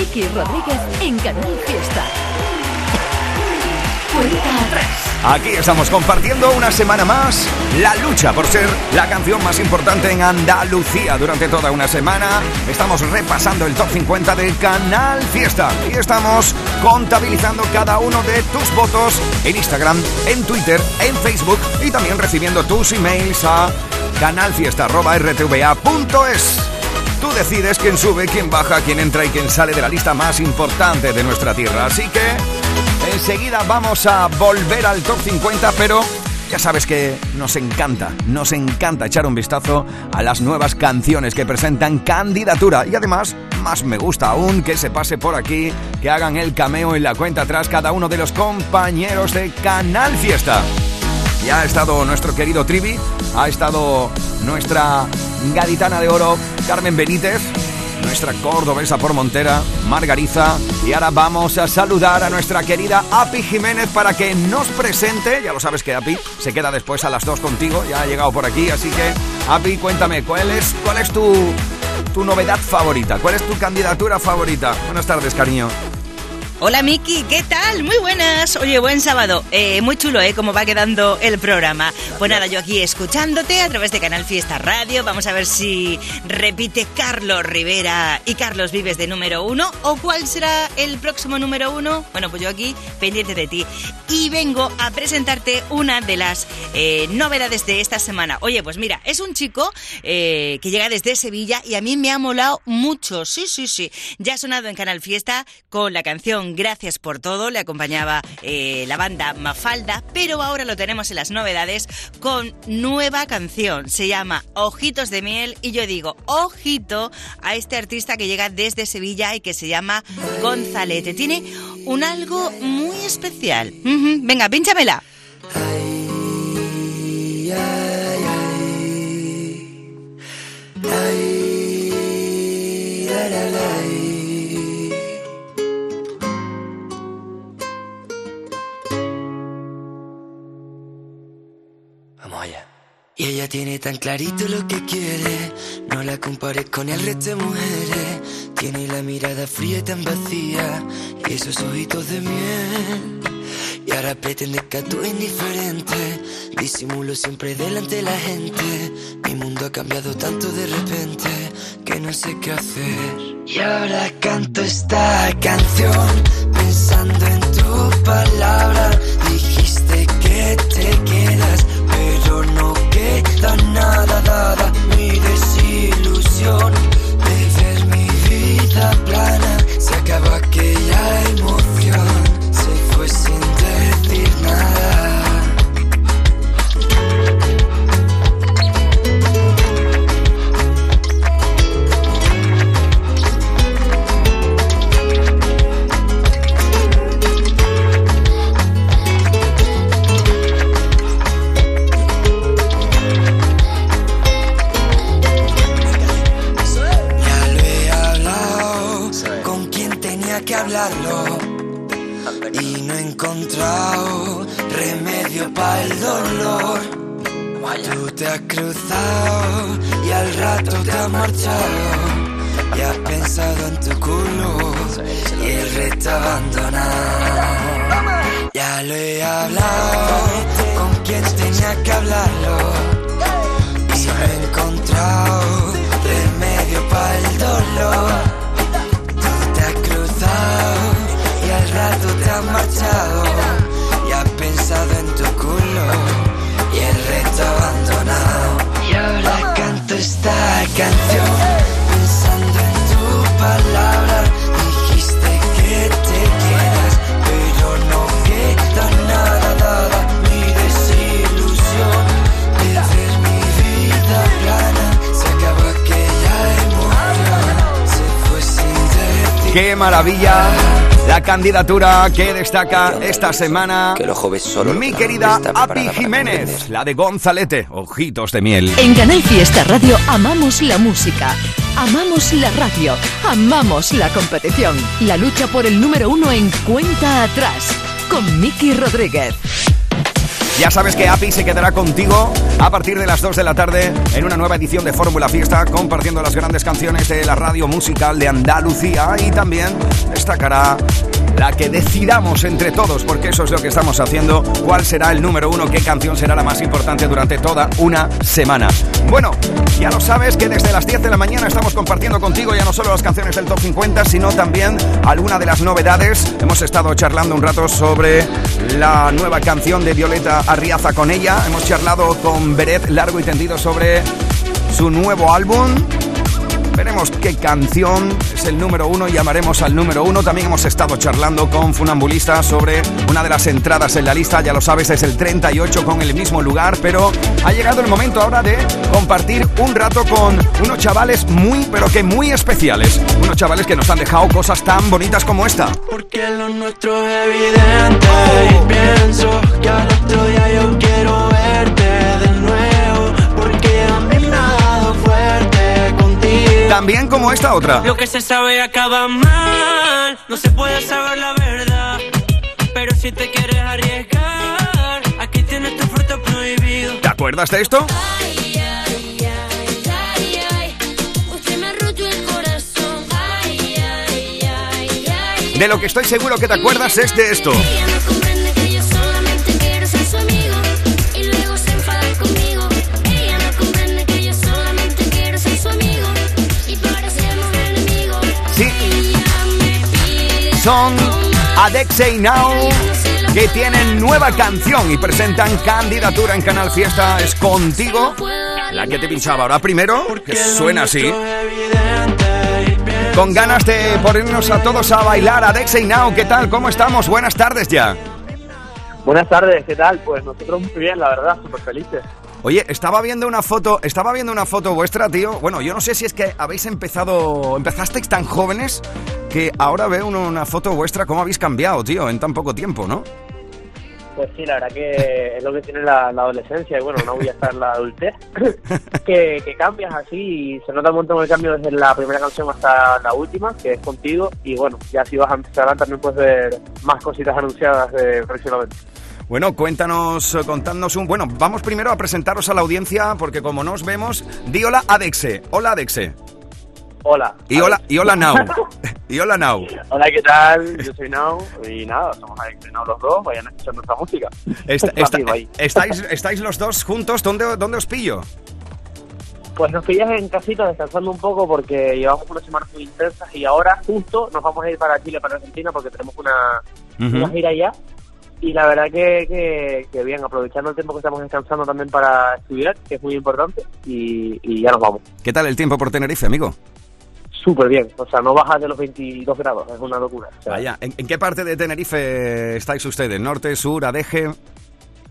Miki Rodríguez en Canal Fiesta. Aquí estamos compartiendo una semana más la lucha por ser la canción más importante en Andalucía durante toda una semana. Estamos repasando el top 50 del Canal Fiesta y estamos contabilizando cada uno de tus votos en Instagram, en Twitter, en Facebook y también recibiendo tus emails a canalfiesta.rtva.es. Tú decides quién sube, quién baja, quién entra y quién sale de la lista más importante de nuestra tierra. Así que enseguida vamos a volver al top 50, pero ya sabes que nos encanta, nos encanta echar un vistazo a las nuevas canciones que presentan candidatura y además más me gusta aún que se pase por aquí, que hagan el cameo en la cuenta atrás cada uno de los compañeros de Canal Fiesta. Ya ha estado nuestro querido Trivi, ha estado nuestra gaditana de oro Carmen Benítez, nuestra cordobesa por Montera, Margariza, y ahora vamos a saludar a nuestra querida Api Jiménez para que nos presente, ya lo sabes que Api se queda después a las dos contigo, ya ha llegado por aquí, así que Api, cuéntame, ¿cuál es, cuál es tu, tu novedad favorita? ¿Cuál es tu candidatura favorita? Buenas tardes, cariño. Hola Miki, ¿qué tal? Muy buenas. Oye, buen sábado. Eh, muy chulo, ¿eh? Cómo va quedando el programa. Pues nada, yo aquí escuchándote a través de Canal Fiesta Radio. Vamos a ver si repite Carlos Rivera y Carlos Vives de número uno. ¿O cuál será el próximo número uno? Bueno, pues yo aquí pendiente de ti. Y vengo a presentarte una de las eh, novedades de esta semana. Oye, pues mira, es un chico eh, que llega desde Sevilla y a mí me ha molado mucho. Sí, sí, sí. Ya ha sonado en Canal Fiesta con la canción Gracias por todo, le acompañaba eh, la banda Mafalda, pero ahora lo tenemos en las novedades con nueva canción. Se llama Ojitos de Miel y yo digo, ojito a este artista que llega desde Sevilla y que se llama Gonzalete. Tiene un algo muy especial. Ujú, Venga, pínchamela. Y ella tiene tan clarito lo que quiere, no la compares con el resto de mujeres. Tiene la mirada fría y tan vacía, y esos ojitos de miel. Y ahora pretende que actúe indiferente, disimulo siempre delante de la gente. Mi mundo ha cambiado tanto de repente, que no sé qué hacer. Y ahora canto esta canción, pensando en tu palabra. Dijiste que te quedas, pero no queda nada dada. Mi desilusión de ver mi vida plana. Se acabó aquella emoción, encontrado remedio para el dolor. Tú te has cruzado y al rato te has marchado y has pensado en tu culo y el resto abandonado. Ya lo he hablado con quien tenía que hablarlo. Y no he encontrado y has pensado en tu culo y el resto abandonado. Y ahora canto esta canción pensando en tu palabra. Dijiste que te quedas, pero no queda nada dada. Mi desilusión de ver mi vida plana. Se acabó aquella emoción, se fue sin decir. ¡Qué maravilla! La candidatura que destaca esta semana Que los jóvenes solo mi querida Api Jiménez, la de Gonzalete, Ojitos de Miel. En Canal Fiesta Radio amamos la música, amamos la radio, amamos la competición. La lucha por el número uno en cuenta atrás con Miki Rodríguez. Ya sabes que API se quedará contigo a partir de las 2 de la tarde en una nueva edición de Fórmula Fiesta, compartiendo las grandes canciones de la radio musical de Andalucía y también destacará la que decidamos entre todos, porque eso es lo que estamos haciendo, cuál será el número uno, qué canción será la más importante durante toda una semana. Bueno, ya lo sabes que desde las 10 de la mañana estamos compartiendo contigo ya no solo las canciones del Top 50, sino también alguna de las novedades. Hemos estado charlando un rato sobre la nueva canción de Violeta Arriaza con ella. Hemos charlado con Beret largo y tendido sobre su nuevo álbum. Veremos qué canción es el número uno y llamaremos al número uno. También hemos estado charlando con Funambulista sobre una de las entradas en la lista, ya lo sabes, es el 38 con el mismo lugar, pero ha llegado el momento ahora de compartir un rato con unos chavales muy, pero que muy especiales. Unos chavales que nos han dejado cosas tan bonitas como esta. Porque lo nuestro es evidente y pienso que al otro día yo quiero verte También como esta otra. Lo que se sabe acaba mal, no se puede saber la verdad. Pero si te quieres arriesgar, aquí tienes tu fruto prohibido. ¿Te acuerdas de esto? De lo que estoy seguro que te acuerdas es de esto. Pide Son Adexei Now que tienen nueva canción y presentan candidatura en Canal Fiesta. Es contigo. La que te pinchaba ahora primero, que suena así. Con ganas de ponernos a todos a bailar. Adexei Now, ¿qué tal? ¿Cómo estamos? Buenas tardes ya. Buenas tardes, ¿qué tal? Pues nosotros muy bien, la verdad, súper felices. Oye, estaba viendo una foto, estaba viendo una foto vuestra, tío. Bueno, yo no sé si es que habéis empezado, empezasteis tan jóvenes que ahora veo una, foto vuestra cómo habéis cambiado, tío, en tan poco tiempo, ¿no? Pues sí, la verdad que es lo que tiene la, la adolescencia y bueno, no voy a estar en la adultez, que, que cambias así y se nota un montón el cambio desde la primera canción hasta la última, que es contigo, y bueno, ya si vas a empezar también puedes ver más cositas anunciadas de próximamente. Bueno, cuéntanos, eh, contadnos un... Bueno, vamos primero a presentaros a la audiencia porque como nos vemos, di hola Adexe. Hola Adexe. Hola. Y hola, y hola Now. y hola Now. Hola, ¿qué tal? Yo soy Now y nada, somos Alex Now los dos, vayan a escuchar nuestra música. Estáis, ¿Estáis los dos juntos? ¿Dónde, ¿Dónde os pillo? Pues nos pillas en casita descansando un poco porque llevamos unas semanas muy intensas y ahora justo nos vamos a ir para Chile, para Argentina porque tenemos una, una gira allá. Y la verdad que, que, que bien, aprovechando el tiempo que estamos descansando también para estudiar, que es muy importante, y, y ya nos vamos. ¿Qué tal el tiempo por Tenerife, amigo? Súper bien, o sea, no baja de los 22 grados, es una locura. O sea, Vaya, ¿en, en qué parte de Tenerife estáis ustedes? ¿Norte, sur, Adeje?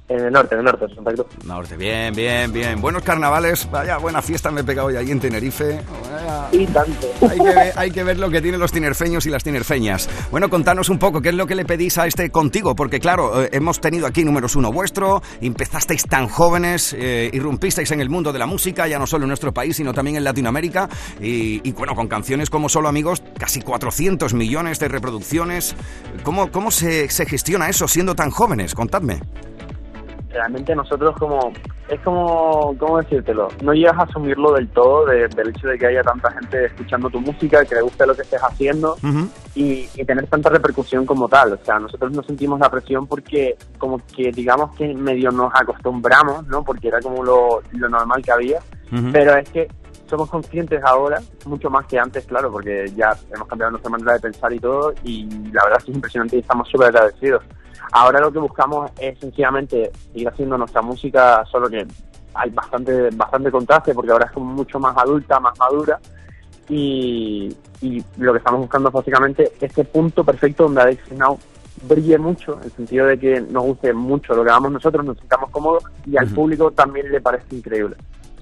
En el norte, en el norte, en Santa Cruz. Norte, bien, bien, bien. Buenos carnavales, vaya buena fiesta me he pegado ya ahí en Tenerife. Vaya. Y tanto. Hay que, ver, hay que ver lo que tienen los tinerfeños y las tinerfeñas. Bueno, contanos un poco qué es lo que le pedís a este contigo, porque claro, eh, hemos tenido aquí números uno vuestro, empezasteis tan jóvenes, eh, irrumpisteis en el mundo de la música, ya no solo en nuestro país, sino también en Latinoamérica, y, y, bueno, con canciones como Solo Amigos, casi 400 millones de reproducciones. ¿Cómo, cómo se, se gestiona eso siendo tan jóvenes? Contadme. Realmente nosotros como es como cómo decírtelo no llegas a asumirlo del todo de- del hecho de que haya tanta gente escuchando tu música que le guste lo que estés haciendo y, y tener tanta repercusión como tal. O sea nosotros no sentimos la presión porque como que digamos que medio nos acostumbramos no porque era como lo, lo normal que había. Pero es que somos conscientes ahora, mucho más que antes, claro, porque ya hemos cambiado nuestra manera de pensar y todo, y la verdad es que es impresionante y estamos súper agradecidos. Ahora lo que buscamos es sencillamente ir haciendo nuestra música, solo que hay bastante bastante contraste, porque ahora es como mucho más adulta, más madura, y, y lo que estamos buscando es básicamente este punto perfecto donde Alex Now brille mucho, en el sentido de que nos guste mucho lo que hagamos nosotros, nos sintamos cómodos, y al público también le parece increíble.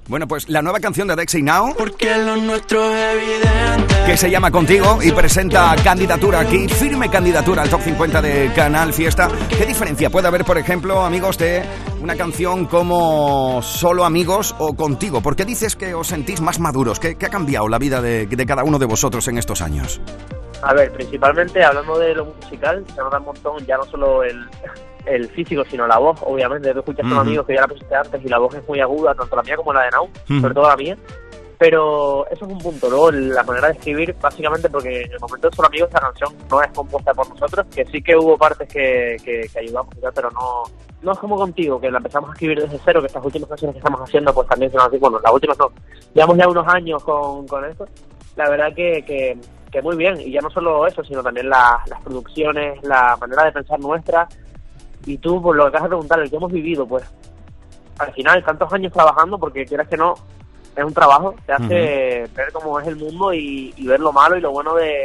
Bueno, pues la nueva canción de Adexei Now Porque lo nuestro es evidente. que se llama Contigo y presenta candidatura aquí, firme candidatura al top 50 de Canal Fiesta. ¿Qué diferencia puede haber, por ejemplo, amigos, de una canción como Solo Amigos o Contigo? ¿Por qué dices que os sentís más maduros? ¿Qué, qué ha cambiado la vida de, de cada uno de vosotros en estos años? A ver, principalmente hablando de lo musical, se nota un montón ya no solo el, el físico, sino la voz, obviamente. Tú escuchas a un Ujú. amigo que ya la pusiste antes y la voz es muy aguda, tanto la mía como la de Nau, Ujú. sobre todo la mía. Pero eso es un punto. Luego, la manera de escribir, básicamente, porque en el momento de Solo Amigos, esta canción no es compuesta por nosotros, que sí que hubo partes que, que, que ayudamos y tal, pero no, no es como contigo, que la empezamos a escribir desde cero, que estas últimas canciones que estamos haciendo, pues también son así. Bueno, las últimas no. Llevamos ya unos años con, con esto. La verdad que, que, que muy bien. Y ya no solo eso, sino también la- las producciones, la manera de pensar nuestra. Y tú, por lo que acabas de preguntar, el que hemos vivido, pues al final, tantos años trabajando, porque quieras que no, es un trabajo, te hace ver cómo es el mundo y, y ver lo malo y lo bueno de,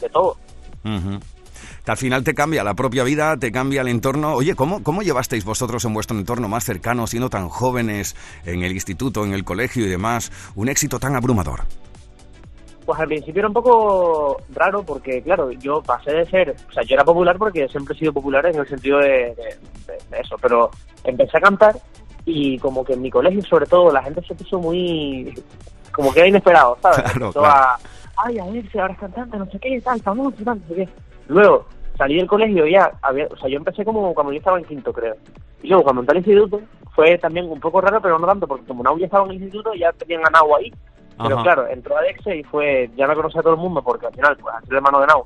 de todo. Que al final te cambia la propia vida, te cambia el entorno. Oye, ¿cómo, ¿cómo llevasteis vosotros en vuestro entorno más cercano, siendo tan jóvenes, en el instituto, en el colegio y demás, un éxito tan abrumador? Pues al principio era un poco raro porque, claro, yo pasé de ser, o sea, yo era popular porque siempre he sido popular en el sentido de, de- de- de eso, pero empecé a cantar y como que en mi colegio, sobre todo, la gente se puso muy, como que era inesperado, ¿sabes? Claro, a, ay, a ver si ahora es cantante, no sé qué, tal, famoso, tal, no sé qué. Luego, salí del colegio ya, había, o sea, yo empecé como cuando yo estaba en quinto, creo. Y luego, cuando entré al instituto, fue también un poco raro, pero no tanto, porque como Nau ya estaba en el instituto, ya tenían a Nau ahí. Pero Ajá. claro, entró Alexe y fue, ya me conocía todo el mundo porque al final, pues al ser hermano de Nau,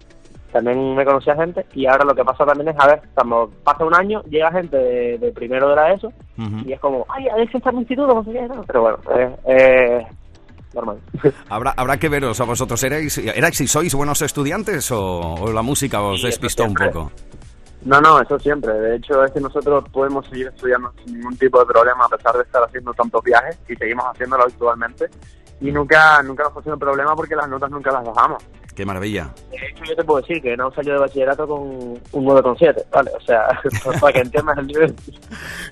también me conocía gente y ahora lo que pasa también es, a ver, cuando pasa un año, llega gente de, de primero de la ESO y es como, ay, Alexe está en el instituto, no sé qué, no. pero bueno, es eh, normal. Habrá, habrá que veros a vosotros. ¿Erais, erais y sois buenos estudiantes o, o la música os Sí, despistó un poco? No, no, eso siempre. De hecho, es que nosotros podemos seguir estudiando sin ningún tipo de problema a pesar de estar haciendo tantos viajes y seguimos haciéndolo actualmente. Y nunca nunca nos pusimos problema porque las notas nunca las bajamos. Qué maravilla. De hecho, yo te puedo decir que no salió de bachillerato con un 9,7, ¿vale? O sea, para que entiendas el nivel.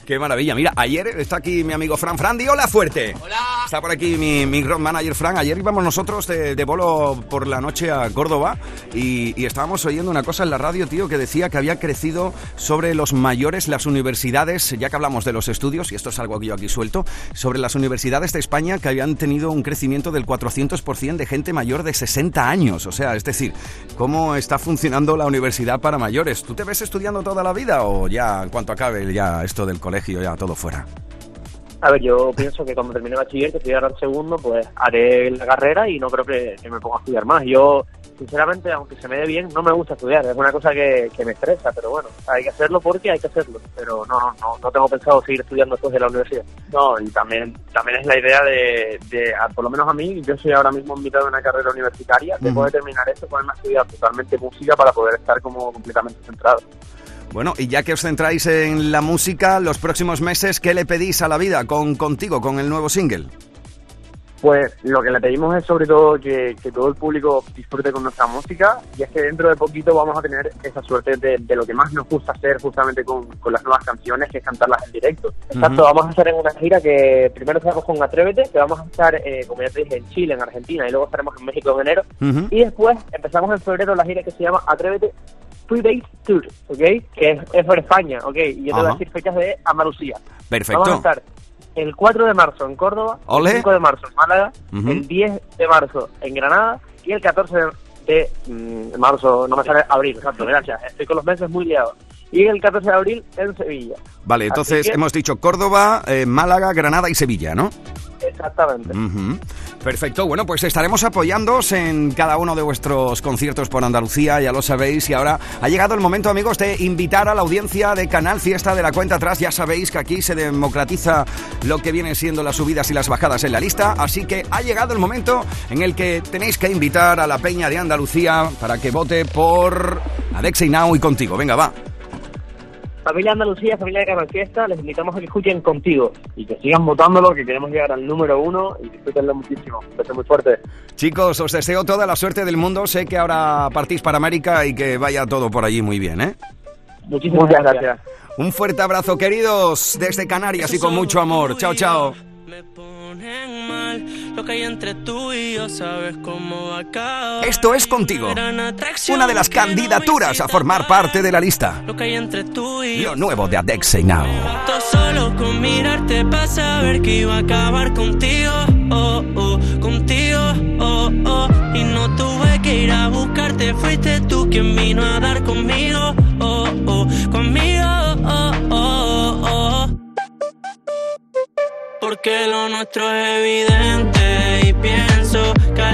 Qué maravilla. Mira, ayer está aquí mi amigo Fran. Fran, di hola fuerte. Hola. Está por aquí mi, mi road manager Fran. Ayer íbamos nosotros de, de bolo por la noche a Córdoba y, y estábamos oyendo una cosa en la radio, tío, que decía que había crecido sobre los mayores, las universidades, ya que hablamos de los estudios, y esto es algo que yo aquí suelto, sobre las universidades de España que habían tenido un crecimiento del 400% de gente mayor de 60 años. O sea, es decir, ¿cómo está funcionando la universidad para mayores? ¿Tú te ves estudiando toda la vida o ya en cuanto acabe ya esto del colegio, ya todo fuera? A ver, yo pienso que cuando termine bachiller, que estoy ahora en segundo, pues haré la carrera y no creo que, que me ponga a estudiar más. Yo, sinceramente, aunque se me dé bien, no me gusta estudiar. Es una cosa que, que me estresa, pero bueno, hay que hacerlo porque hay que hacerlo. Pero no, no, no, no tengo pensado seguir estudiando después de la universidad. No, y también, también es la idea de, de a- por lo menos a mí, yo soy ahora mismo en mitad de una carrera universitaria. Después de terminar esto, ponerme a estudiar totalmente música para poder estar como completamente centrado. Bueno, y ya que os centráis en la música, los próximos meses, ¿qué le pedís a la vida con contigo, con el nuevo single? Pues lo que le pedimos es sobre todo que, que todo el público disfrute con nuestra música y es que dentro de poquito vamos a tener esa suerte de, de lo que más nos gusta hacer justamente con, con las nuevas canciones, que es cantarlas en directo. Exacto, vamos a estar en una gira que primero estaremos con Atrévete, que vamos a estar, eh, como ya te dije, en Chile, en Argentina y luego estaremos en México en enero. Ujú. Y después empezamos en febrero la gira que se llama Atrévete Days Tour, ¿ok? Que es, es por España, ¿ok? Y yo te voy a decir fechas de Andalucía. Perfecto. Vamos a estar el 4 de marzo en Córdoba, Ole. el 5 de marzo en Málaga, Ujú. el 10 de marzo en Granada y el 14 de, mm, marzo, no me sale abril, exacto, gracias, estoy con los meses muy liados. Y el 14 de abril en Sevilla. Vale, entonces que- hemos dicho Córdoba, eh, Málaga, Granada y Sevilla, ¿no? Exactamente. Perfecto, bueno, pues estaremos apoyándoos en cada uno de vuestros conciertos por Andalucía, ya lo sabéis, y ahora ha llegado el momento, amigos, de invitar a la audiencia de Canal Fiesta de la cuenta atrás. Ya sabéis que aquí se democratiza lo que vienen siendo las subidas y las bajadas en la lista, así que ha llegado el momento en el que tenéis que invitar a la Peña de Andalucía para que vote por Alexei Now y contigo. Venga, va. Familia Andalucía, familia de Canal Fiesta, les invitamos a que escuchen contigo y que sigan votándolo, que queremos llegar al número uno y disfrútenlo muchísimo. Un beso muy fuerte. Chicos, os deseo toda la suerte del mundo. Sé que ahora partís para América y que vaya todo por allí muy bien, ¿eh? Muchísimas Muchas gracias. gracias. Un fuerte abrazo, queridos, desde Canarias y con mucho amor. Chao, chao. Ponen mal lo que hay entre tú y yo, sabes cómo va a acabar. Esto es contigo. Una de las candidaturas a formar parte de la lista. Lo que hay entre tú y yo. Lo nuevo de Adexei Now. Solo con mirarte para saber que iba a acabar contigo, oh, oh, contigo, oh, oh. Y no tuve que ir a buscarte, fuiste tú quien vino a dar conmigo, oh, oh, conmigo, oh, Porque lo nuestro es evidente y pienso que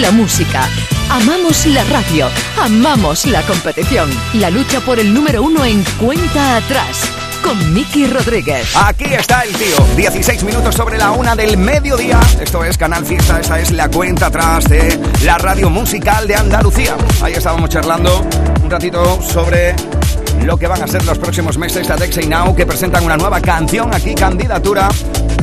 la música, amamos la radio, amamos la competición. La lucha por el número uno en cuenta atrás con Miki Rodríguez. Aquí está el tío. 16 minutos sobre la una del mediodía. Esto es Canal Fiesta. Esta es la cuenta atrás de la radio musical de Andalucía. Ahí estábamos charlando un ratito sobre lo que van a ser los próximos meses de Dexey Now, que presentan una nueva canción aquí, candidatura,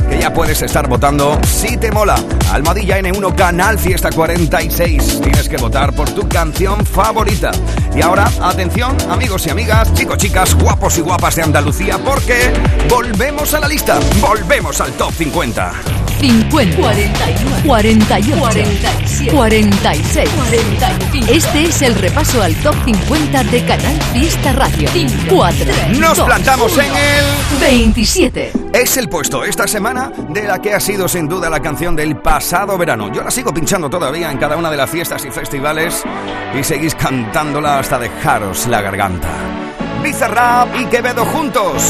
que ya puedes estar votando si te mola. Almohadilla N1 Canal Fiesta 46. Tienes que votar por tu canción favorita. Y ahora, atención, amigos y amigas, chicos, chicas, guapos y guapas de Andalucía, porque volvemos a la lista, volvemos al top 50. 50, 49, 48, 47, 46, 45. Este es el repaso al top 50 de Canal Fiesta Radio. 4, Nos plantamos en el 27. Es el puesto esta semana de la que ha sido sin duda la canción del pasado verano. Yo la sigo pinchando todavía en cada una de las fiestas y festivales y seguís cantándola hasta dejaros la garganta. Bizarrap y Quevedo juntos.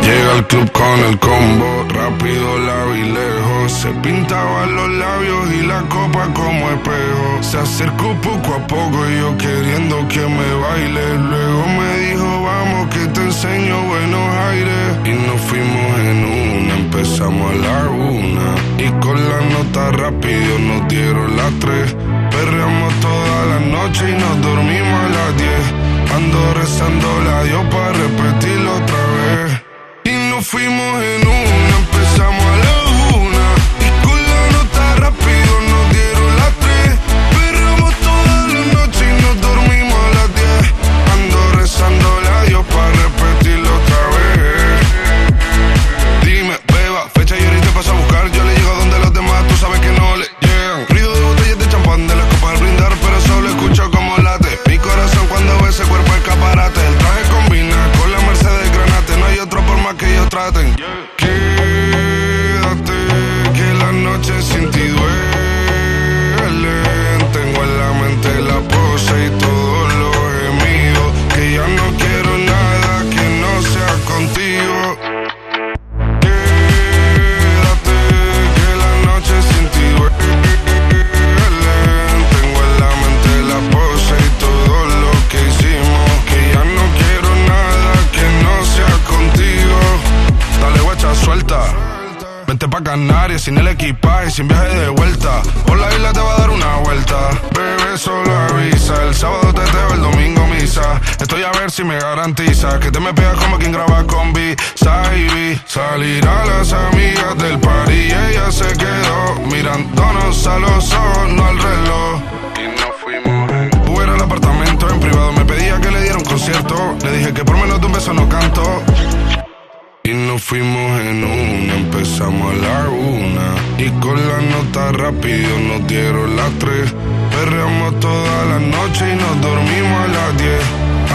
Llega al club con el combo, rápido, y lejos. Se pintaban los labios y la copa como espejo. Se acercó poco a poco y yo queriendo que me baile. Luego me dijo, vamos que te enseño buenos aires. Y nos fuimos en una, empezamos a la una. Y con la nota rápido nos dieron las tres. Perreamos toda la noche y nos dormimos a las diez. Ando rezando la Dios para repetirlo otra vez. Y nos fuimos en una,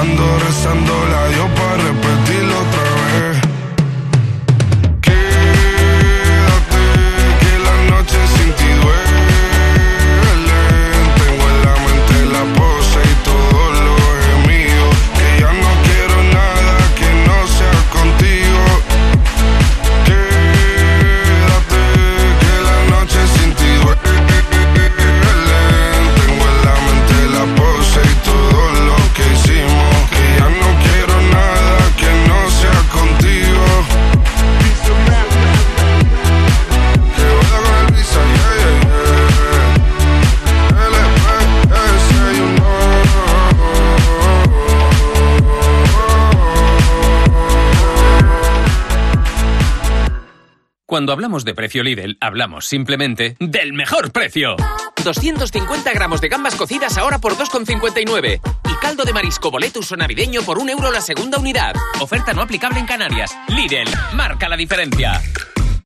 Ando rezando la Dios Cuando hablamos de precio Lidl, hablamos simplemente del mejor precio. 250 gramos de gambas cocidas ahora por 2,59. Y caldo de marisco boletus o navideño por un euro la segunda unidad. Oferta no aplicable en Canarias. Lidl, marca la diferencia.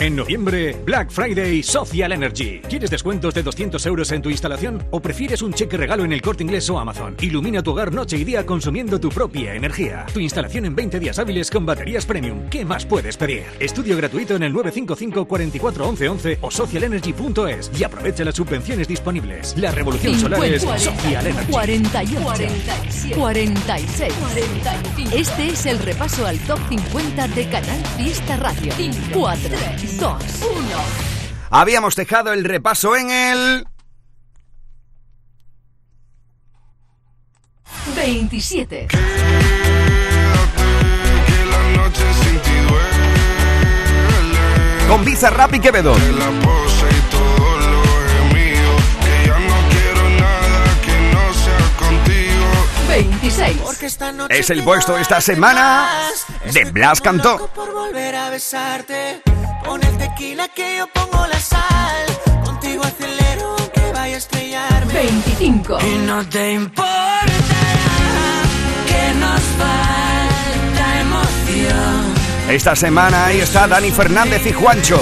En noviembre, Black Friday Social Energy. ¿Quieres descuentos de 200 euros en tu instalación o prefieres un cheque regalo en el corte inglés o Amazon? Ilumina tu hogar noche y día consumiendo tu propia energía. Tu instalación en 20 días hábiles con baterías premium. ¿Qué más puedes pedir? Estudio gratuito en el 955 44 11 11 o socialenergy.es y aprovecha las subvenciones disponibles. La revolución solar es 50, Social Energy. 48, 46. Este es el repaso al top 50 de Canal Fiesta Radio. 4, 2, 1. Habíamos dejado el repaso en el... 27. Con Bizarrap y Quevedo. Que ya no quiero nada que no sea contigo. 26. Es el puesto esta semana de Blas Cantó. por volver a besarte. Pon el tequila que yo pongo la sal. Contigo acelero aunque vaya a estrellarme. 25. Y no te importa que nos falta emoción. Esta semana ahí está Dani Fernández y Juancho.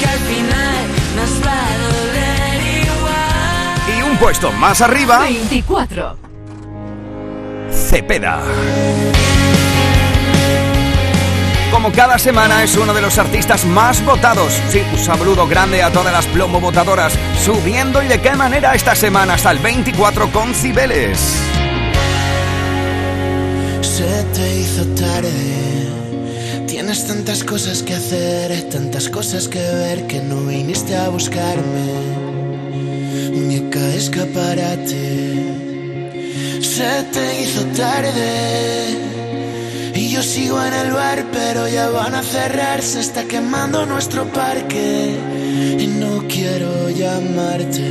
Que al final nos va a doler igual. Y un puesto más arriba, 24. Cepeda. Como cada semana es uno de los artistas más votados. Sí, un saludo grande a todas las plomo votadoras. Subiendo y de qué manera esta semana hasta el 24 con Cibeles. Se te hizo tarde. Tienes tantas cosas que hacer, tantas cosas que ver que no viniste a buscarme. Muñeca escaparate. Se te hizo tarde. Yo sigo en el bar, pero ya van a cerrar. Se está quemando nuestro parque. Y no quiero llamarte.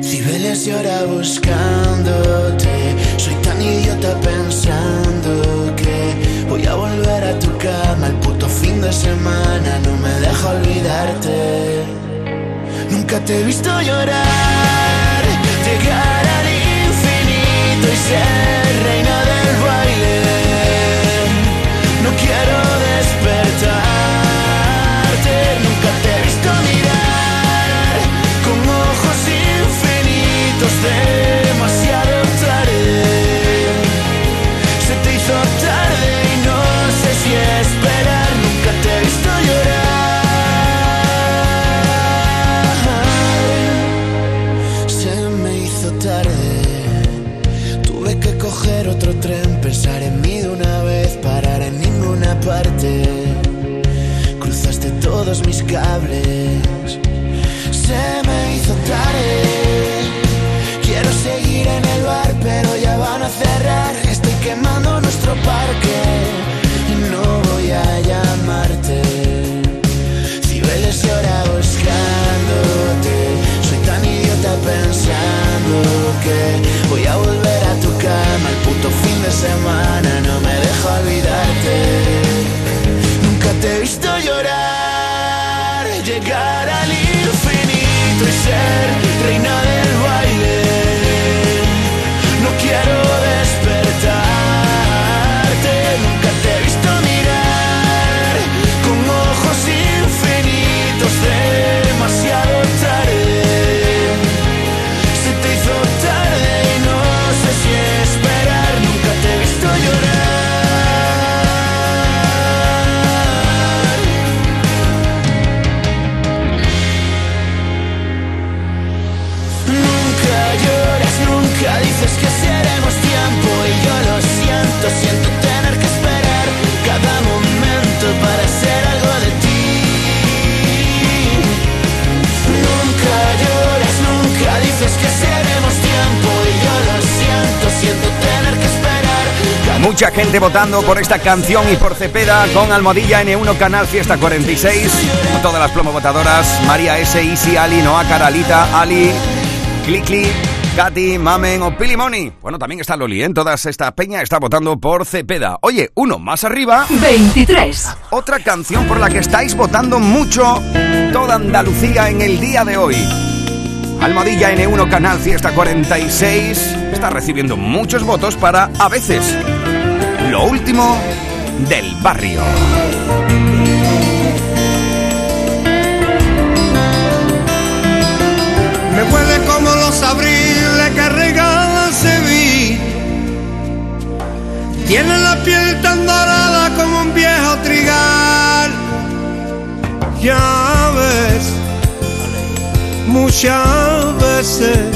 Cibeles llora buscándote. Soy tan idiota pensando que voy a volver a tu cama el puto fin de semana. No me deja olvidarte. Nunca te he visto llorar, llegar al infinito y ser Cruzaste todos mis cables, se me hizo tarde. Quiero seguir en el bar, pero ya van a cerrar. Estoy quemando nuestro parque y no voy a llamarte. Cibeles llora buscándote. Soy tan idiota pensando que voy a volver a tu cama el puto fin de semana. No me dejo olvidarte. Mucha gente votando por esta canción y por Cepeda con Almohadilla N1 Canal Fiesta 46. Con todas las promo votadoras, María S, Isi, Ali, Noa, Caralita, Ali, Clicli, Katy, Mamen o Pilimoni. Bueno, también está Loli, ¿eh? Toda esta peña está votando por Cepeda. Oye, uno más arriba. 23. Otra canción por la que estáis votando mucho toda Andalucía en el día de hoy. Almohadilla N1 Canal Fiesta 46 está recibiendo muchos votos para a veces lo último del barrio. Me huele como los abriles que regala Sevilla. Tiene la piel tan dorada como un viejo trigal. Ya ves, muchas veces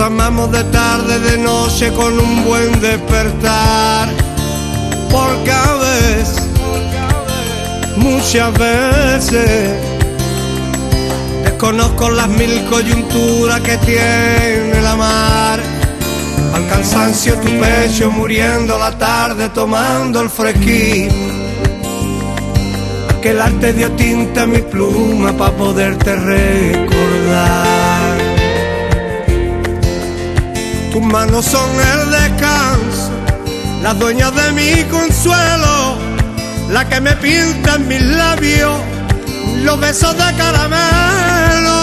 Amamos de tarde, de noche con un buen despertar. Porque a veces muchas veces desconozco las mil coyunturas que tiene la mar. Al cansancio tu pecho muriendo la tarde tomando el fresquín. Que el arte dio tinta a mi pluma para poderte recordar. Tus manos son el descanso, las dueñas de mi consuelo la que me pinta en mis labios los besos de caramelo.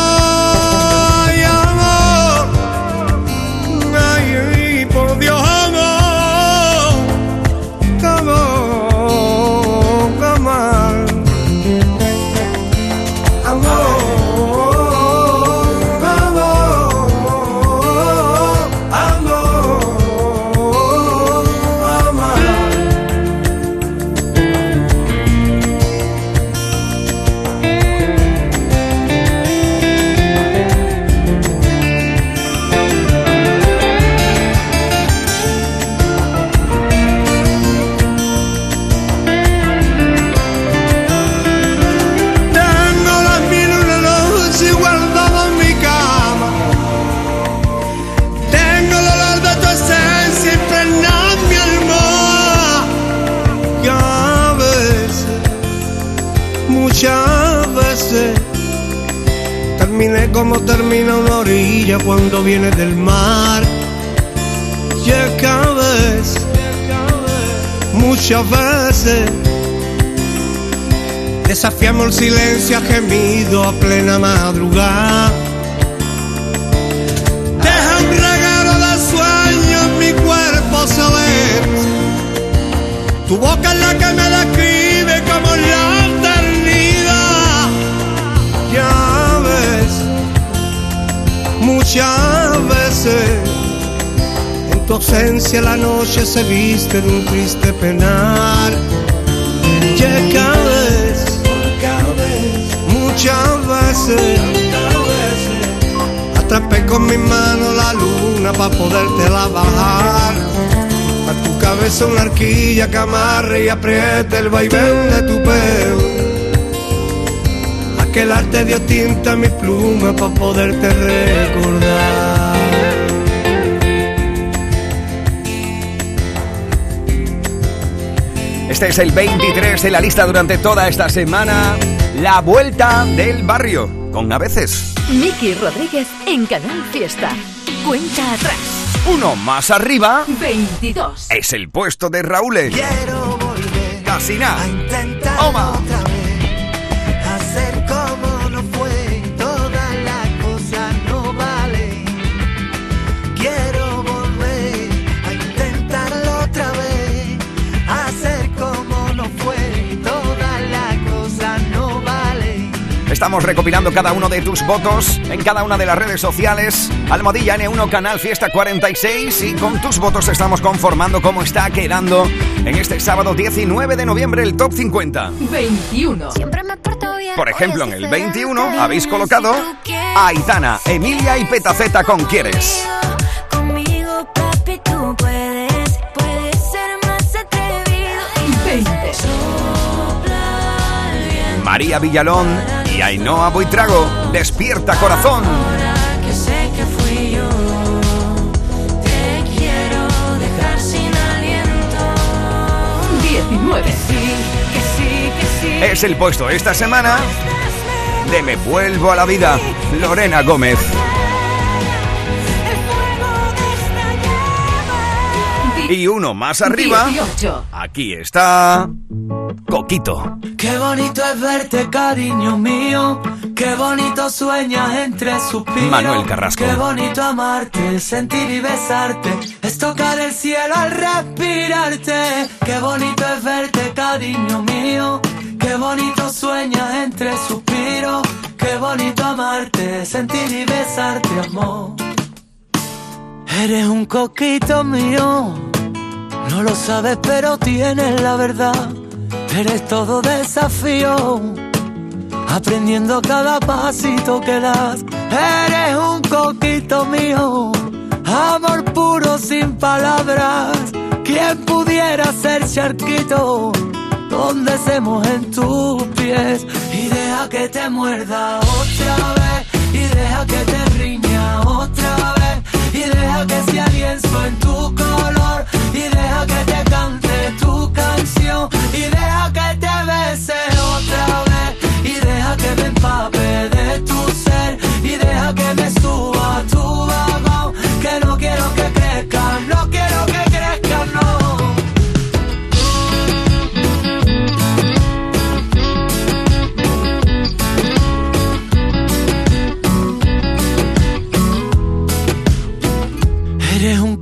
Desafiamos el silencio a gemido a plena madrugada. Deja un regalo de sueño en mi cuerpo celeste. Tu boca es la que me describe como la eternidad. Ya ves, muchas veces en tu ausencia la noche se viste de un triste penar. Atrapé con mi mano la luna para podértela bajar. A tu cabeza una arquilla que amarre y apriete el vaivén de tu pelo. Aquel arte dio tinta a mi pluma para poderte recordar. Este es el 23 de la lista durante toda esta semana. La vuelta del barrio. Con a veces. Miki Rodríguez en Canal Fiesta. Cuenta atrás. Uno más arriba 22. es el puesto de Raúl. Quiero volver Casi nada. a intentar Toma. Estamos recopilando cada uno de tus votos en cada una de las redes sociales. Almohadilla N1 Canal Fiesta 46 y con tus votos estamos conformando cómo está quedando en este sábado 19 de noviembre el top 50. 21. Por ejemplo, en el 21 habéis colocado a Aitana, Emilia y Petaceta con Quieres. Conmigo, papi, tú puedes, puedes ser más atrevido. 20. Sopla el viento María Villalón Ainhoa Buitrago, Despierta Corazón. que sé que fui yo. Te quiero dejar sin aliento. 19. Que sí, que sí, que sí. Es el puesto esta semana de Me Vuelvo a la Vida, Lorena Gómez. Y uno más arriba, 18. aquí está Coquito. Qué bonito es verte, cariño mío. Qué bonito sueñas entre suspiros. Manuel Carrasco. Qué bonito amarte, sentir y besarte. Es tocar el cielo al respirarte. Qué bonito es verte, cariño mío. Qué bonito sueñas entre suspiros. Qué bonito amarte, sentir y besarte, amor. Eres un coquito mío. No lo sabes, pero tienes la verdad. Eres todo desafío, aprendiendo cada pasito que das. Eres un coquito mío, amor puro sin palabras. ¿Quién pudiera ser charquito? Donde hacemos en tus pies y deja que te muerda otra vez y deja que te riña otra vez deja que sea lienzo en tu color y deja que te cante tu canción y deja que te bese otra vez y deja que me empape de tu ser y deja que me suba a tu vagón que no quiero que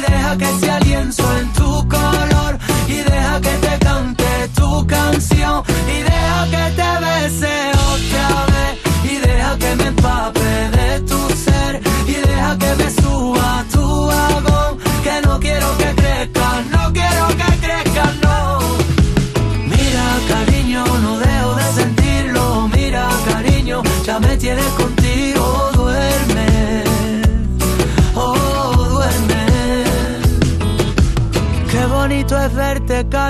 y deja que sea lienzo en tu color y deja que te cante tu canción y deja que te bese otra vez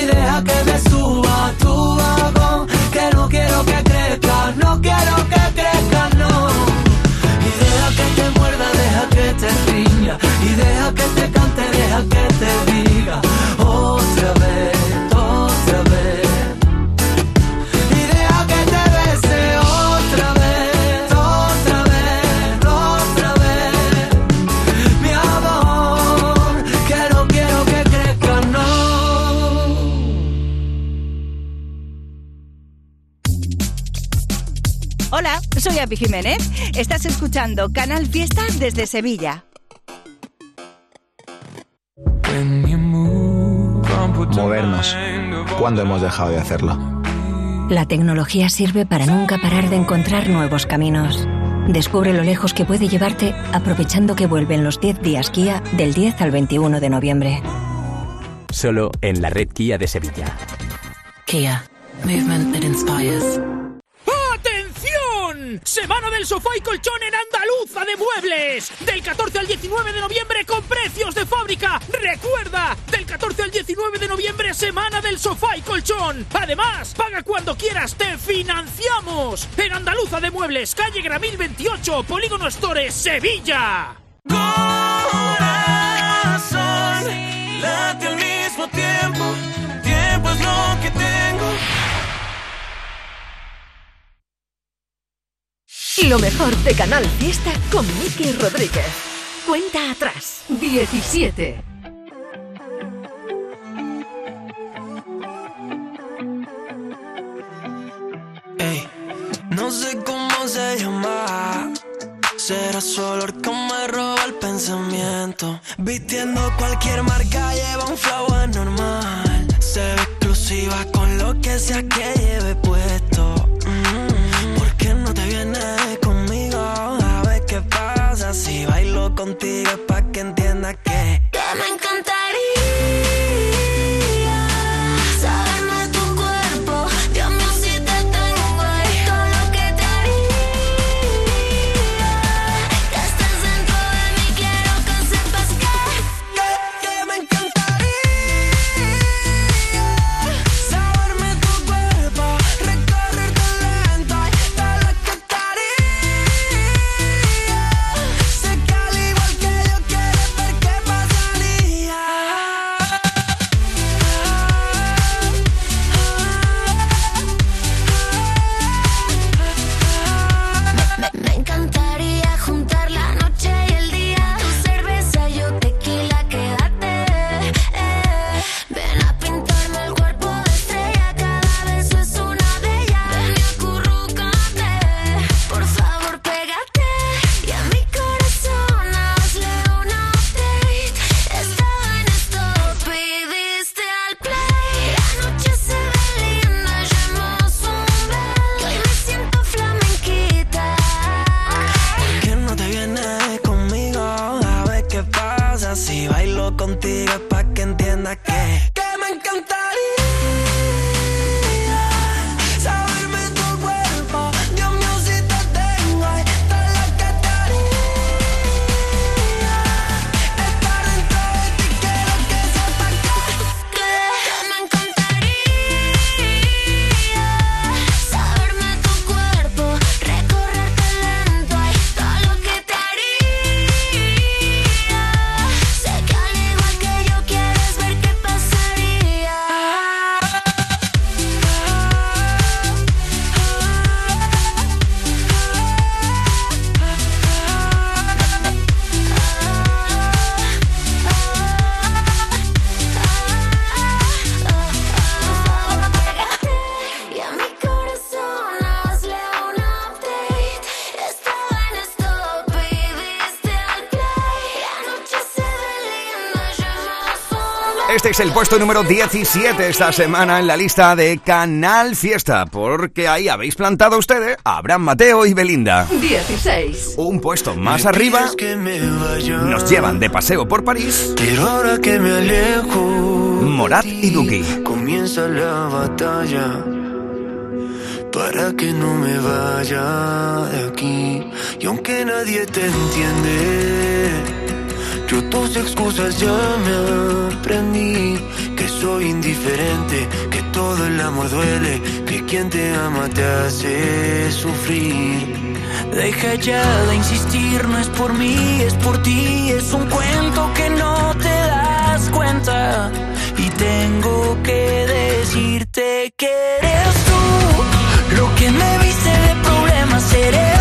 Y deja que me suba tu vagón. Que no quiero que crezca, no quiero que crezca, no. Y deja que te muerda, deja que te riña. Y deja que te cante, deja que te diga. Otra vez, soy Api Jiménez. Estás escuchando Canal Fiesta desde Sevilla. Movernos. ¿Cuándo hemos dejado de hacerlo? La tecnología sirve para nunca parar de encontrar nuevos caminos. Descubre lo lejos que puede llevarte aprovechando que vuelven los 10 días Kia del 10 al 21 de noviembre. Solo en la red Kia de Sevilla. Kia, movement that inspires. Semana del sofá y colchón en Andaluza de Muebles. Del 14 al 19 de noviembre con precios de fábrica. Recuerda, del 14 al 19 de noviembre, semana del sofá y colchón. Además, paga cuando quieras, te financiamos. En Andaluza de Muebles, calle Gramil 28, Polígono Stores, Sevilla. Lo mejor de Canal Fiesta con Miki Rodríguez. Cuenta atrás. 17. Ey, no sé cómo se llama. Será su olor que me roba el pensamiento. Vistiendo cualquier marca, lleva un flow anormal. Se exclusiva con lo que sea que lleve puesto. Si bailo contigo es el puesto número 17 esta semana en la lista de Canal Fiesta, porque ahí habéis plantado ustedes a Abraham Mateo y Belinda. 16. Un puesto más arriba nos llevan de paseo por París Pero ahora que me alejo, Morat y Duki. comienza la batalla para que no me vaya de aquí. Y aunque nadie te entiende, yo tus excusas ya me aprendí. Que soy indiferente, que todo el amor duele, que quien te ama te hace sufrir. Deja ya de insistir, no es por mí, es por ti, es un cuento que no te das cuenta. Y tengo que decirte que eres tú, lo que me viste de problemas eres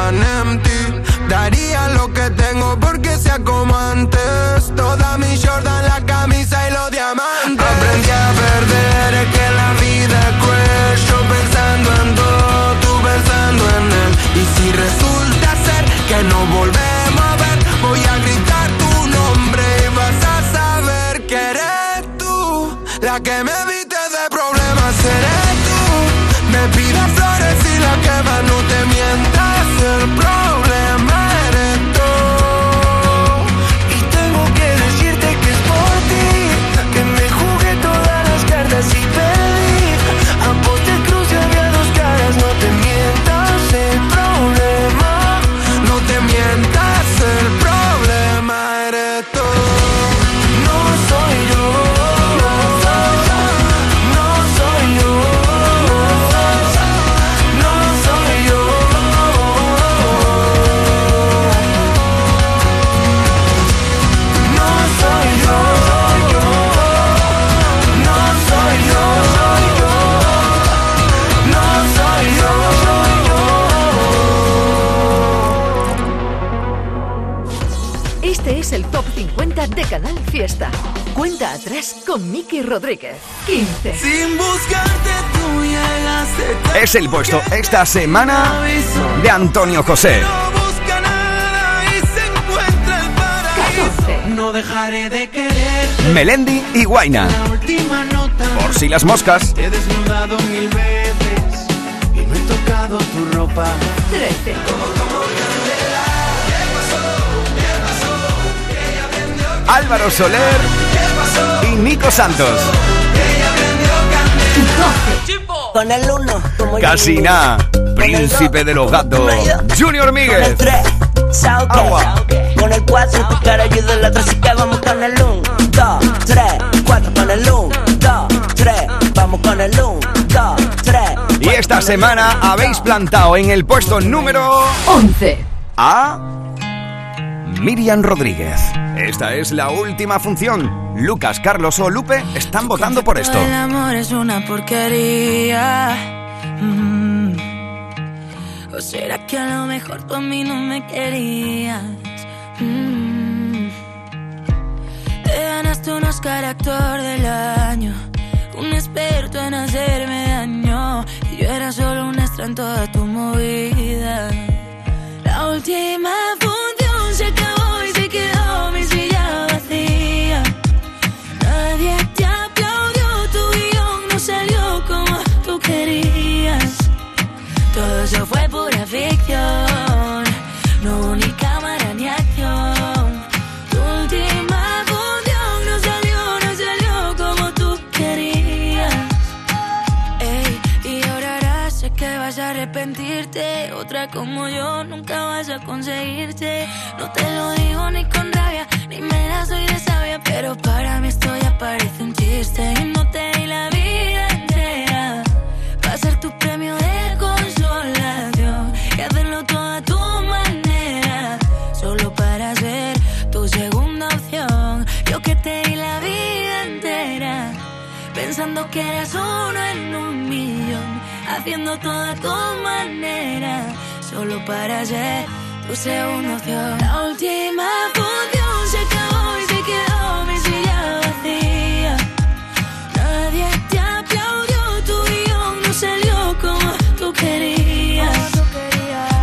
selfie, yo tan empty. Es el puesto esta semana de Antonio José. busca nada y se encuentra el paraíso. No dejaré de querer. Melendi y Guaina. Por si las moscas. Te he desnudado mil veces y no he tocado tu ropa. 13. Álvaro Soler y Nico Santos. Con el uno, Casi nada. Príncipe de los gatos. Junior Con el Míguez. tres, Sauke. Agua. Con el cuatro, tu cara ayuda la otra, así que vamos con el uno, dos, tres, cuatro, con el uno, dos, tres, vamos con el uno, dos, tres. Y esta semana habéis plantado en el puesto número 11 a Miriam Rodríguez. Esta es la última función. Lucas, Carlos o Lupe están votando por esto. El amor es una porquería. Mm. ¿O será que a lo mejor tú a mí no me querías? Mm. Te ganaste un Oscar actor del año. Un experto en hacerme daño. Y yo era solo un extra en toda tu movida. La última función Otra como yo nunca vas a conseguirte. No te lo digo ni con rabia, ni me la soy de sabia. Pero para mí esto ya parece un chiste. Y no te di la vida entera. Va a ser tu premio de consolación. Y hacerlo todo a tu manera. Solo para ser tu segunda opción. Yo que te di la vida entera. Pensando que eras uno en un millón, haciendo todo a tu manera, solo para ser tu segunda opción. La última función se acabó y se quedó mi silla vacía. Nadie te aplaudió, tu guion no salió como tú querías.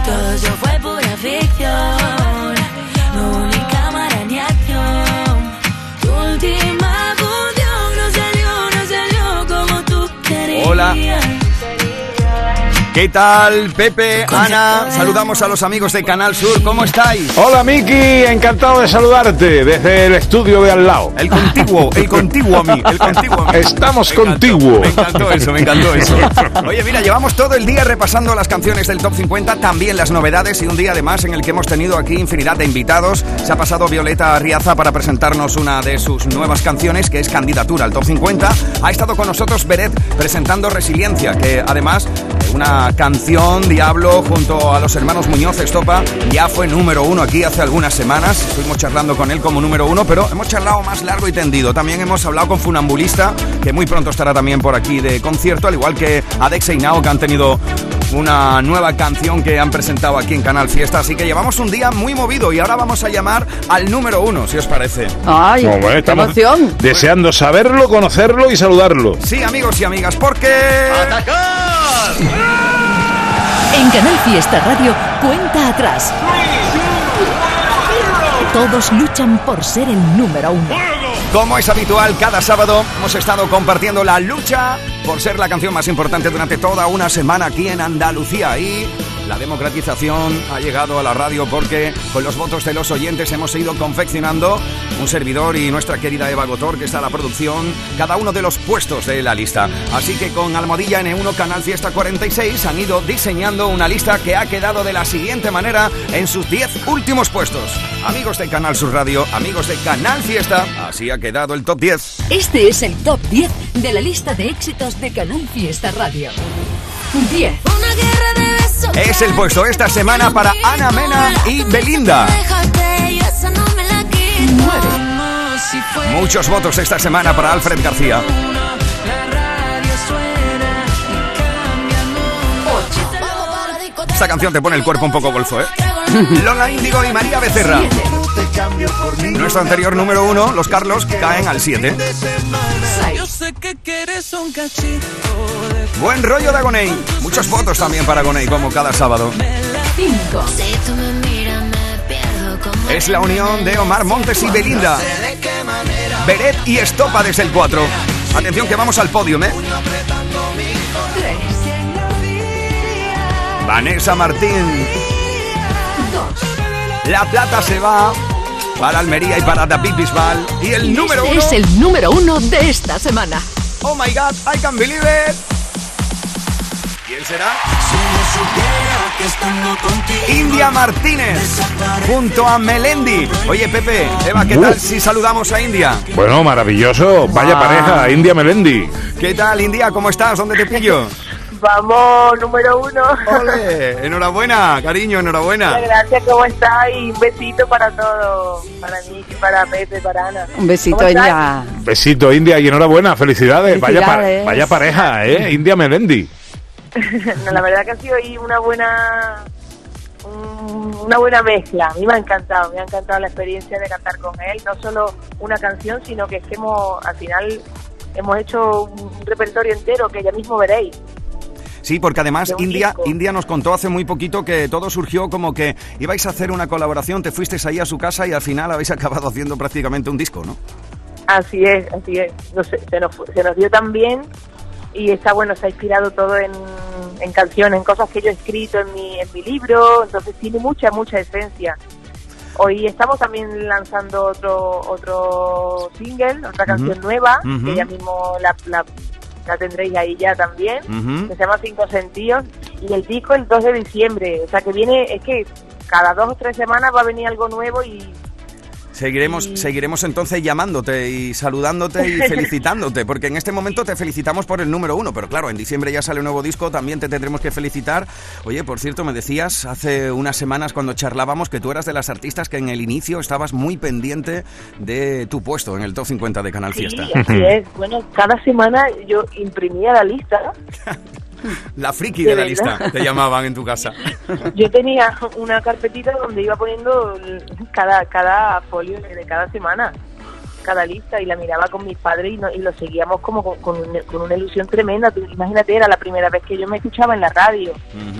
Todo eso fue pura ficción, no hubo ni cámara ni acción. Tu última función no salió, no salió como tú querías. Hola. ¿Qué tal, Pepe, Ana? Saludamos a los amigos de Canal Sur. ¿Cómo estáis? Hola Miki, encantado de saludarte desde el estudio de al lado. El contiguo, el contiguo a mí, el contiguo a mí. Estamos Me encantó, contiguo. Me encantó eso, me encantó eso. Oye, mira, llevamos todo el día repasando las canciones del Top 50, también las novedades y un día además en el que hemos tenido aquí infinidad de invitados. Se ha pasado Violeta Arriaza para presentarnos una de sus nuevas canciones, que es candidatura al Top 50. Ha estado con nosotros Beret presentando Resiliencia, que además eh, una Canción, Diablo, junto a los hermanos Muñoz Estopa, ya fue número uno aquí hace algunas semanas. Estuvimos charlando con él como número uno, pero hemos charlado más largo y tendido. También hemos hablado con Funambulista, que muy pronto estará también por aquí de concierto, al igual que Adex y que han tenido una nueva canción que han presentado aquí en Canal Fiesta. Así que llevamos un día muy movido y ahora vamos a llamar al número uno, si os parece. Ay, eh, qué estamos emoción. deseando saberlo, conocerlo y saludarlo. Sí, amigos y amigas, porque... En Canal Fiesta Radio, cuenta atrás. Todos luchan por ser el número uno. Como es habitual, cada sábado hemos estado compartiendo la lucha por ser la canción más importante durante toda una semana aquí en Andalucía. Y la democratización ha llegado a la radio porque con los votos de los oyentes hemos ido confeccionando un servidor y nuestra querida Eva Gotor, que está a la producción, cada uno de los puestos de la lista. Así que con Almohadilla N1 Canal Fiesta 46 han ido diseñando una lista que ha quedado de la siguiente manera en sus 10 últimos puestos. Amigos de Canal Sur Radio, amigos de Canal Fiesta, así ha quedado el top 10. Este es el top 10 de la lista de éxitos de Canal Fiesta Radio. 10. Es el puesto esta semana para Ana Mena y Belinda. Muchos votos esta semana para Alfred García. Esta canción te pone el cuerpo un poco golfo, ¿eh? Lola Índigo y María Becerra. Nuestro anterior número uno, los Carlos, caen al 7. Yo sé que quieres un cachito de Buen rollo de Agoney. Muchos votos también para Agoney, como cada sábado. 5. Es la unión de Omar Montes y Belinda. Beret y Estopa desde el 4. Atención que vamos al podium, ¿eh? Vanessa Martín. La plata se va para Almería y para David Bisbal. Y el número Este uno. es el número uno de esta semana. Oh my god, I can believe it. ¿Quién será? India Martínez junto a Melendi. Oye Pepe, Eva, ¿qué tal si saludamos a India? Bueno, maravilloso. Vaya Ah. pareja, India Melendi. ¿Qué tal India? ¿Cómo estás? ¿Dónde te pillo? Vamos, número uno. Ole, enhorabuena, cariño, enhorabuena. Muchas gracias, ¿cómo estás? Y un besito para todos. Para mí, para Pepe, para Ana. Un besito. India. Besito, India, y enhorabuena, felicidades. Vaya, Felicidades. vaya pareja, ¿eh? India Melendi. No, la verdad que ha sido ahí una buena un- una buena mezcla. A mí me ha encantado, me ha encantado la experiencia de cantar con él. No solo una canción, sino que es que hemos, al final hemos hecho un repertorio entero que ya mismo veréis. Sí, porque además India, disco. India nos contó hace muy poquito que todo surgió como que ibais a hacer una colaboración, te fuisteis ahí a su casa y al final habéis acabado haciendo prácticamente un disco, ¿no? Así es, así es. No sé, se, nos, se nos dio tan bien y está bueno, se ha inspirado todo en, en canciones, en cosas que yo he escrito en mi, en mi libro, entonces tiene mucha, mucha esencia. Hoy estamos también lanzando otro otro single, otra canción nueva, Ujú. que ya mismo la, la, la tendréis ahí ya también, que se llama Cinco Sentidos, y el disco el 2 de diciembre, o sea que viene, es que cada dos o tres semanas va a venir algo nuevo y Seguiremos, seguiremos entonces llamándote y saludándote y felicitándote, porque en este momento te felicitamos por el número uno, pero claro, en diciembre ya sale un nuevo disco, también te tendremos que felicitar. Oye, por cierto, me decías hace unas semanas cuando charlábamos que tú eras de las artistas que en el inicio estabas muy pendiente de tu puesto en el top 50 de Canal Sí, Fiesta. así es. Bueno, cada semana yo imprimía la lista. La friki De de la lista, te llamaban en tu casa. Yo tenía una carpetita donde iba poniendo cada, cada folio de cada semana, cada lista, y la miraba con mis padres y, no- y lo seguíamos como con, con un- con una ilusión tremenda. Imagínate, era la primera vez que yo me escuchaba en la radio.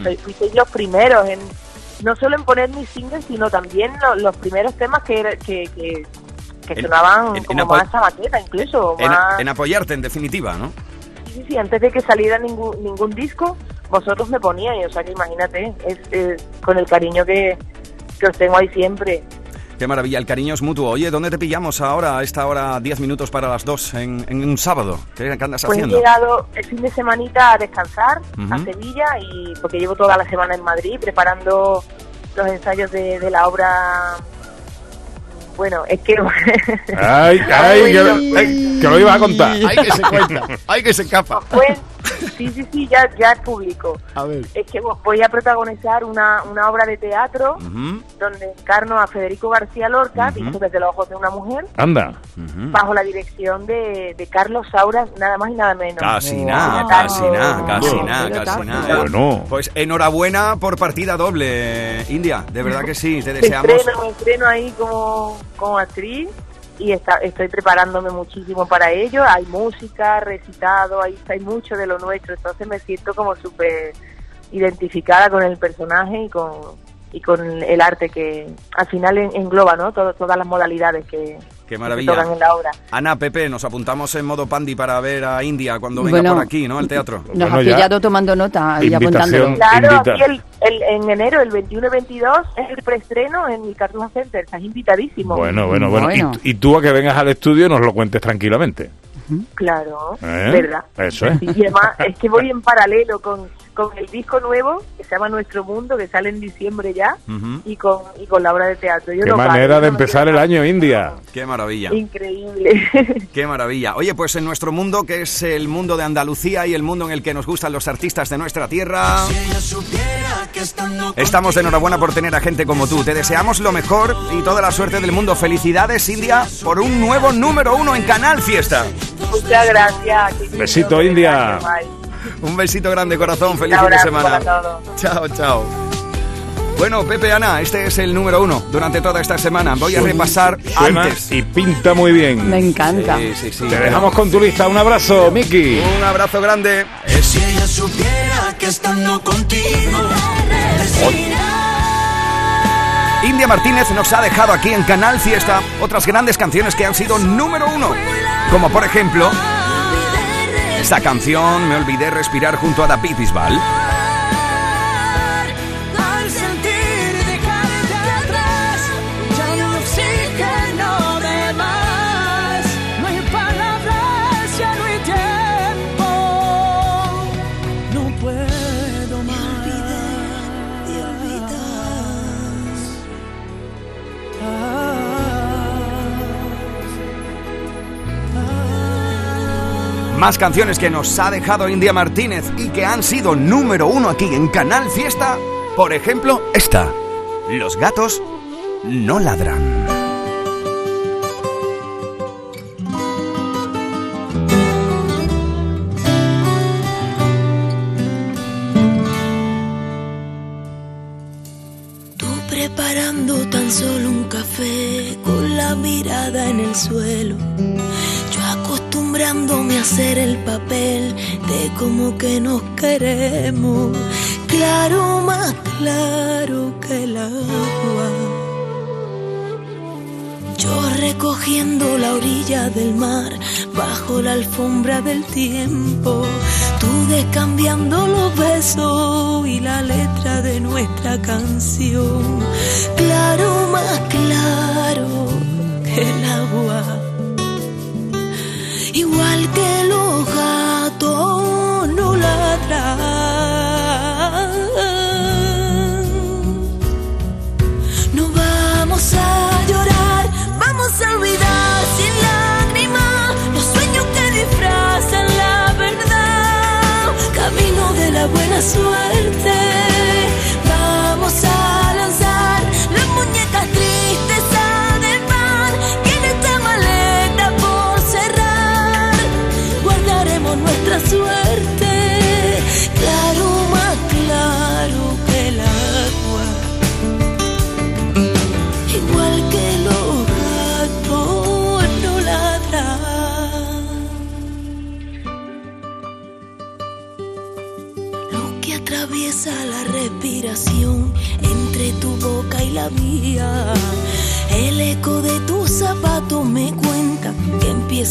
Soy- Fuisteis los primeros en no solo en poner mis singles, sino también lo- los primeros temas que, que, que, que En- sonaban en- en como apo- más a maqueta incluso. En, más- en apoyarte, en definitiva, ¿no? Sí, sí, antes de que saliera ningún, ningún disco, vosotros me poníais, o sea que imagínate, es, es con el cariño que, que os tengo ahí siempre. Qué maravilla, el cariño es mutuo. Oye, ¿dónde te pillamos ahora, a esta hora, 10 minutos para las 2, en, en un sábado? ¿Qué, qué andas Pues he haciendo? llegado el fin de semanita a descansar Ujú. a Sevilla y porque llevo toda la semana en Madrid preparando los ensayos de, de la obra. Bueno, es que... Ay, ay, que, ay, que lo ibas a contar. Ay, que se cuenta. Ay, que se escapa. Cuen- Sí, sí, sí, ya, ya es público. A ver. Es que voy a protagonizar una, una obra de teatro Ujú. donde encarno a Federico García Lorca, visto desde los ojos de una mujer, Anda. bajo la dirección de, de Carlos Saura, nada más y nada menos. Casi nada, casi nada, casi nada, Pero casi nada. Bueno. Pues enhorabuena por partida doble, India. De verdad que sí, te Me deseamos. estreno, me estreno ahí como, como actriz y está, estoy preparándome muchísimo para ello. Hay música, recitado, hay, hay mucho de lo nuestro, entonces me siento como súper identificada con el personaje y con, y con el arte que al final en- engloba ¿no? Todo- todas las modalidades que, Qué que maravilla. se tocan en la obra. Ana, Pepe, nos apuntamos en modo pandi para ver a India cuando venga Bueno, por aquí, ¿no? Al teatro. Nos has pillado tomando nota y apuntándolo. Claro, aquí el, el- en enero, el 21 y 22, es el preestreno en el Cartuja Center. Estás invitadísimo. Bueno, bueno, bueno. Bueno. Y, y tú a que vengas al estudio nos lo cuentes tranquilamente. Claro, ¿Eh? verdad. Eso es. Y además es que voy en paralelo con, con el disco nuevo que se llama Nuestro Mundo, que sale en diciembre ya, y con, y con la obra de teatro. Yo Qué no manera de no empezar el año, India. Qué maravilla. Increíble. Qué maravilla. Oye, pues en nuestro mundo, que es el mundo de Andalucía y el mundo en el que nos gustan los artistas de nuestra tierra, estamos de enhorabuena por tener a gente como tú. Te deseamos lo mejor y toda la suerte del mundo. Felicidades, India, por un nuevo número uno en Canal Fiesta. Muchas gracias. Besito, India. guay. Un besito grande, corazón. Feliz fin de semana. Chao, chao. Bueno, Pepe, Ana, este es el número uno durante toda esta semana. Voy a repasar Suena antes. y pinta muy bien. Me encanta. Sí, sí, sí. Te dejamos con tu lista. Un abrazo, Miki. Un abrazo grande. Si ella supiera que estando contigo India Martínez nos ha dejado aquí en Canal Fiesta otras grandes canciones que han sido número uno. Como por ejemplo, esta canción Me olvidé respirar junto a David Bisbal. Más canciones que nos ha dejado India Martínez y que han sido número uno aquí en Canal Fiesta. Por ejemplo, esta. Los gatos no ladran. Tú preparando tan solo un café con la mirada en el suelo. Hacer el papel de como que nos queremos. Claro, más claro que el agua. Yo recogiendo la orilla del mar bajo la alfombra del tiempo. Tú descambiando los besos y la letra de nuestra canción. Claro, más claro que el agua. Igual que los gatos no ladran. No vamos a llorar, vamos a olvidar sin lágrimas los sueños que disfrazan la verdad. Camino de la buena suerte,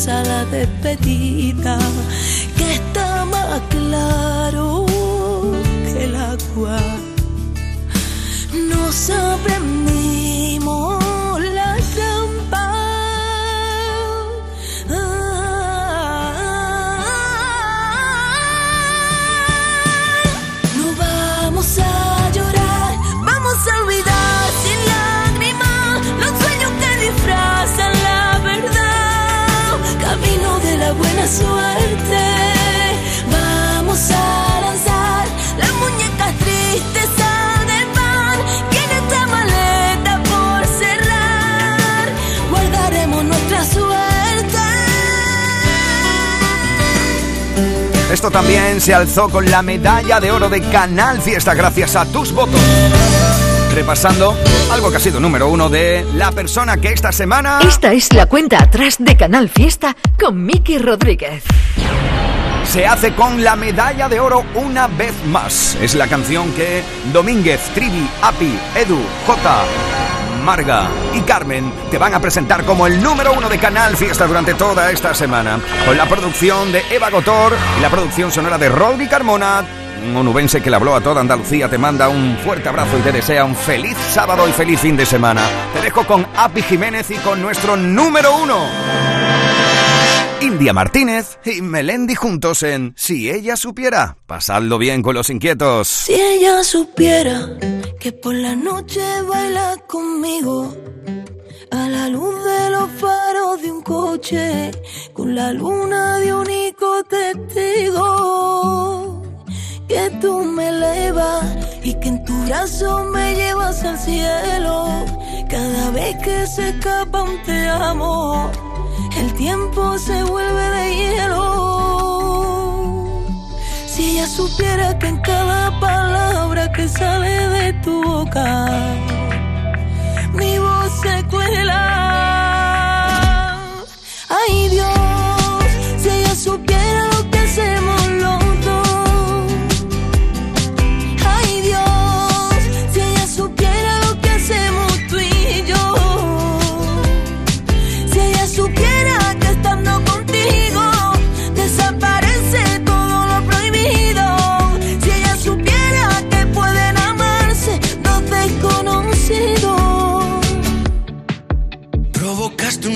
empieza la despedida. También se alzó con la medalla de oro de Canal Fiesta gracias a tus votos. Repasando algo que ha sido número uno de la persona que esta semana... Esta es la cuenta atrás de Canal Fiesta con Miki Rodríguez se hace con la medalla de oro una vez más. Es la canción que Domínguez, Trivi, Api, Edu, J, Marga y Carmen te van a presentar como el número uno de Canal Fiesta durante toda esta semana. Con la producción de Eva Gotor y la producción sonora de Rodri Carmona. Un onubense que le habló a toda Andalucía te manda un fuerte abrazo y te desea un feliz sábado y feliz fin de semana. Te dejo con Api Jiménez y con nuestro número uno. India Martínez y Melendi juntos en Si ella supiera. Pasadlo bien con los inquietos. Si ella supiera que por la noche baila conmigo. A la luz de los faros de un coche, con la luna de único testigo. Que tú me elevas y que en tu brazo me llevas al cielo. Cada vez que se escapa un te amo el tiempo se vuelve de hielo. Si ella supiera que en cada palabra que sale de tu boca, mi voz se cuela. Ay Dios,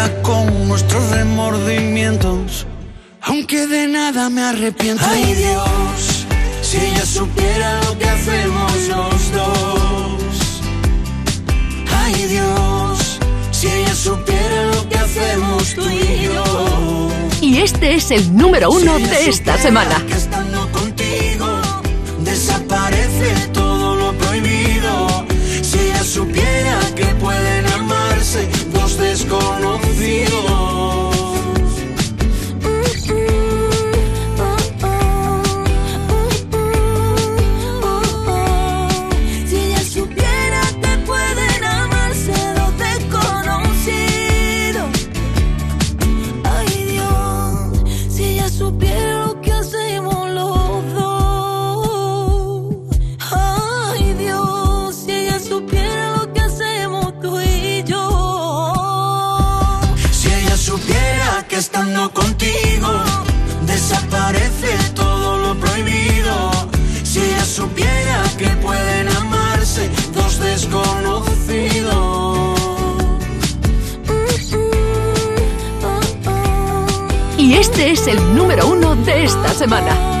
con puerta con nuestros remordimientos. Aunque de nada me arrepiento. Ay Dios, si ella supiera lo que hacemos los dos. Ay Dios, si ella supiera lo que hacemos tú y yo. Y este es el número uno de esta semana. Que estando contigo desaparece todo lo prohibido. Si ella supiera que pueden amarse dos desconocidos. Si este es el número uno de esta semana.